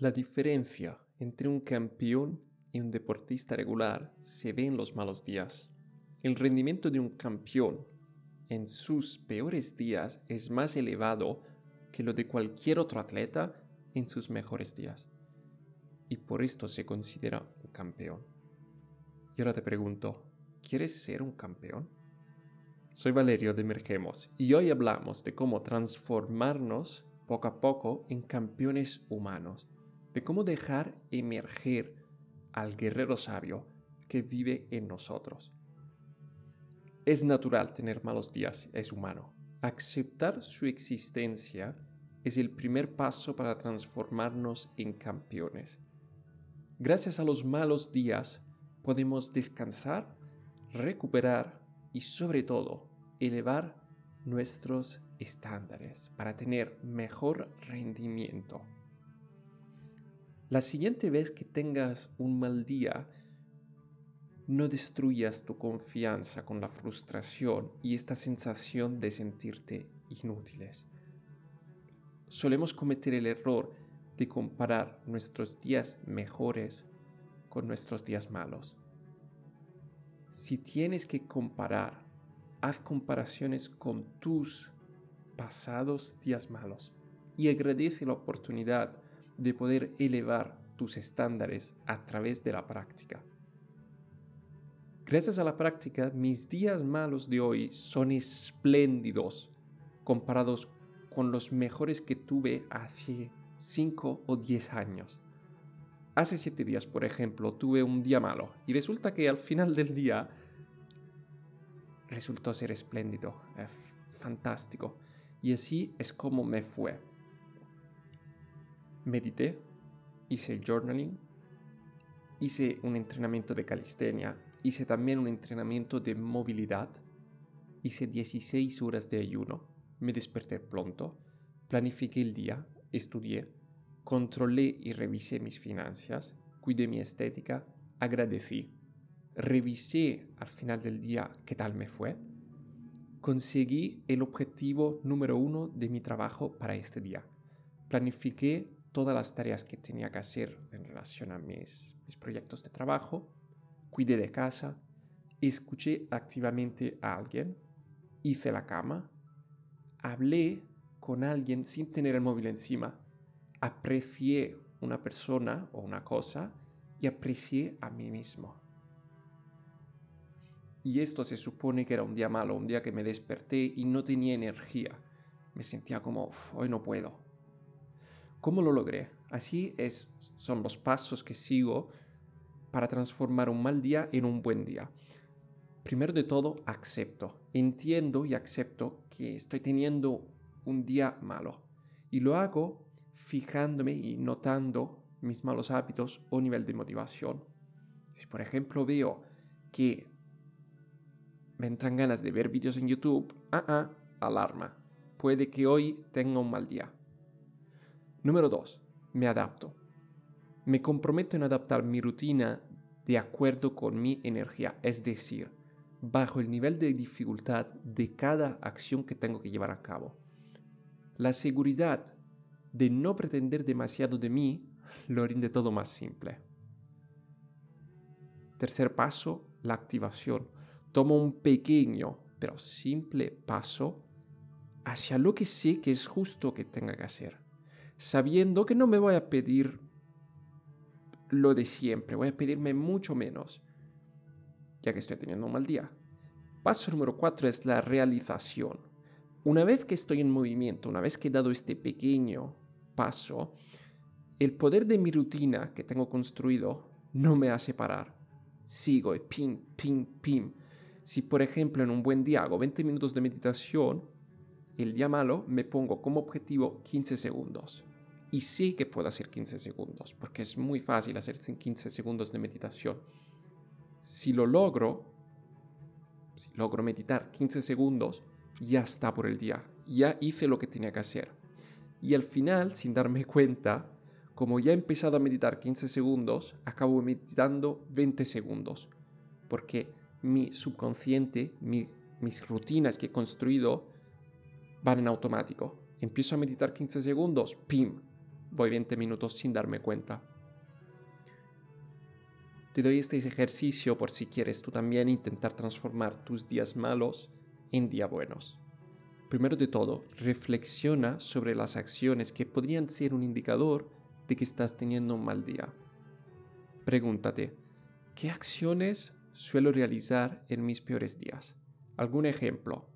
La diferencia entre un campeón y un deportista regular se ve en los malos días. El rendimiento de un campeón en sus peores días es más elevado que lo de cualquier otro atleta en sus mejores días. Y por esto se considera un campeón. Y ahora te pregunto, ¿quieres ser un campeón? Soy Valerio de Merquemos y hoy hablamos de cómo transformarnos poco a poco en campeones humanos de cómo dejar emerger al guerrero sabio que vive en nosotros. Es natural tener malos días, es humano. Aceptar su existencia es el primer paso para transformarnos en campeones. Gracias a los malos días podemos descansar, recuperar y sobre todo elevar nuestros estándares para tener mejor rendimiento. La siguiente vez que tengas un mal día, no destruyas tu confianza con la frustración y esta sensación de sentirte inútiles. Solemos cometer el error de comparar nuestros días mejores con nuestros días malos. Si tienes que comparar, haz comparaciones con tus pasados días malos y agradece la oportunidad de poder elevar tus estándares a través de la práctica. Gracias a la práctica, mis días malos de hoy son espléndidos comparados con los mejores que tuve hace 5 o 10 años. Hace 7 días, por ejemplo, tuve un día malo y resulta que al final del día resultó ser espléndido, eh, fantástico. Y así es como me fue medité, hice journaling, hice un entrenamiento de calistenia, hice también un entrenamiento de movilidad, hice 16 horas de ayuno, me desperté pronto, planifiqué el día, estudié, controlé y revisé mis finanzas, cuidé mi estética, agradecí, revisé al final del día qué tal me fue, conseguí el objetivo número uno de mi trabajo para este día. Planifiqué todas las tareas que tenía que hacer en relación a mis, mis proyectos de trabajo, cuidé de casa, escuché activamente a alguien, hice la cama, hablé con alguien sin tener el móvil encima, aprecié una persona o una cosa y aprecié a mí mismo. Y esto se supone que era un día malo, un día que me desperté y no tenía energía. Me sentía como, hoy no puedo, ¿Cómo lo logré? Así es, son los pasos que sigo para transformar un mal día en un buen día. Primero de todo, acepto. Entiendo y acepto que estoy teniendo un día malo. Y lo hago fijándome y notando mis malos hábitos o nivel de motivación. Si por ejemplo veo que me entran ganas de ver vídeos en YouTube, ah, ah, alarma. Puede que hoy tenga un mal día. Número 2. Me adapto. Me comprometo en adaptar mi rutina de acuerdo con mi energía, es decir, bajo el nivel de dificultad de cada acción que tengo que llevar a cabo. La seguridad de no pretender demasiado de mí lo rinde todo más simple. Tercer paso, la activación. Tomo un pequeño pero simple paso hacia lo que sé que es justo que tenga que hacer sabiendo que no me voy a pedir lo de siempre, voy a pedirme mucho menos, ya que estoy teniendo un mal día. Paso número cuatro es la realización. Una vez que estoy en movimiento, una vez que he dado este pequeño paso, el poder de mi rutina que tengo construido no me hace parar. Sigo y pim, pim, pim. Si por ejemplo en un buen día hago 20 minutos de meditación, el día malo me pongo como objetivo 15 segundos y sé que puedo hacer 15 segundos, porque es muy fácil hacer 15 segundos de meditación. Si lo logro, si logro meditar 15 segundos, ya está por el día, ya hice lo que tenía que hacer. Y al final, sin darme cuenta, como ya he empezado a meditar 15 segundos, acabo meditando 20 segundos, porque mi subconsciente, mis rutinas que he construido, van en automático. Empiezo a meditar 15 segundos, ¡pim! Voy 20 minutos sin darme cuenta. Te doy este ejercicio por si quieres tú también intentar transformar tus días malos en días buenos. Primero de todo, reflexiona sobre las acciones que podrían ser un indicador de que estás teniendo un mal día. Pregúntate, ¿qué acciones suelo realizar en mis peores días? Algún ejemplo.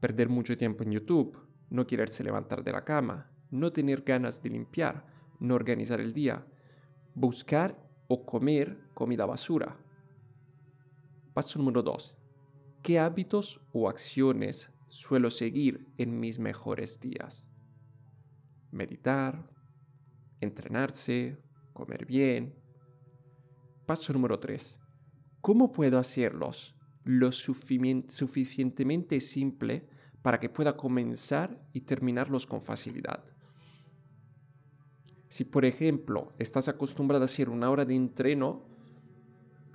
Perder mucho tiempo en YouTube, no quererse levantar de la cama, no tener ganas de limpiar, no organizar el día, buscar o comer comida basura. Paso número 2. ¿Qué hábitos o acciones suelo seguir en mis mejores días? Meditar, entrenarse, comer bien. Paso número 3. ¿Cómo puedo hacerlos lo suficientemente simple para que pueda comenzar y terminarlos con facilidad? Si por ejemplo estás acostumbrado a hacer una hora de entreno,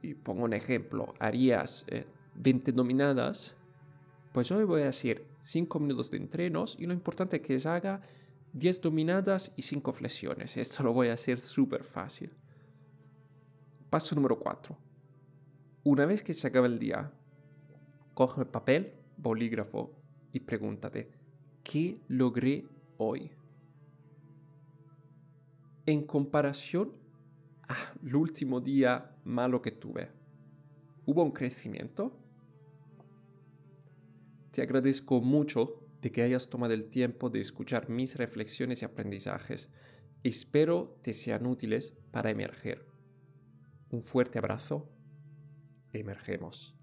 y pongo un ejemplo, harías 20 eh, dominadas, pues hoy voy a hacer 5 minutos de entrenos y lo importante es que haga 10 dominadas y 5 flexiones. Esto lo voy a hacer súper fácil. Paso número 4. Una vez que se acaba el día, coge el papel, bolígrafo y pregúntate, ¿qué logré hoy? En comparación al último día malo que tuve, ¿hubo un crecimiento? Te agradezco mucho de que hayas tomado el tiempo de escuchar mis reflexiones y aprendizajes. Espero te sean útiles para emerger. Un fuerte abrazo. Emergemos.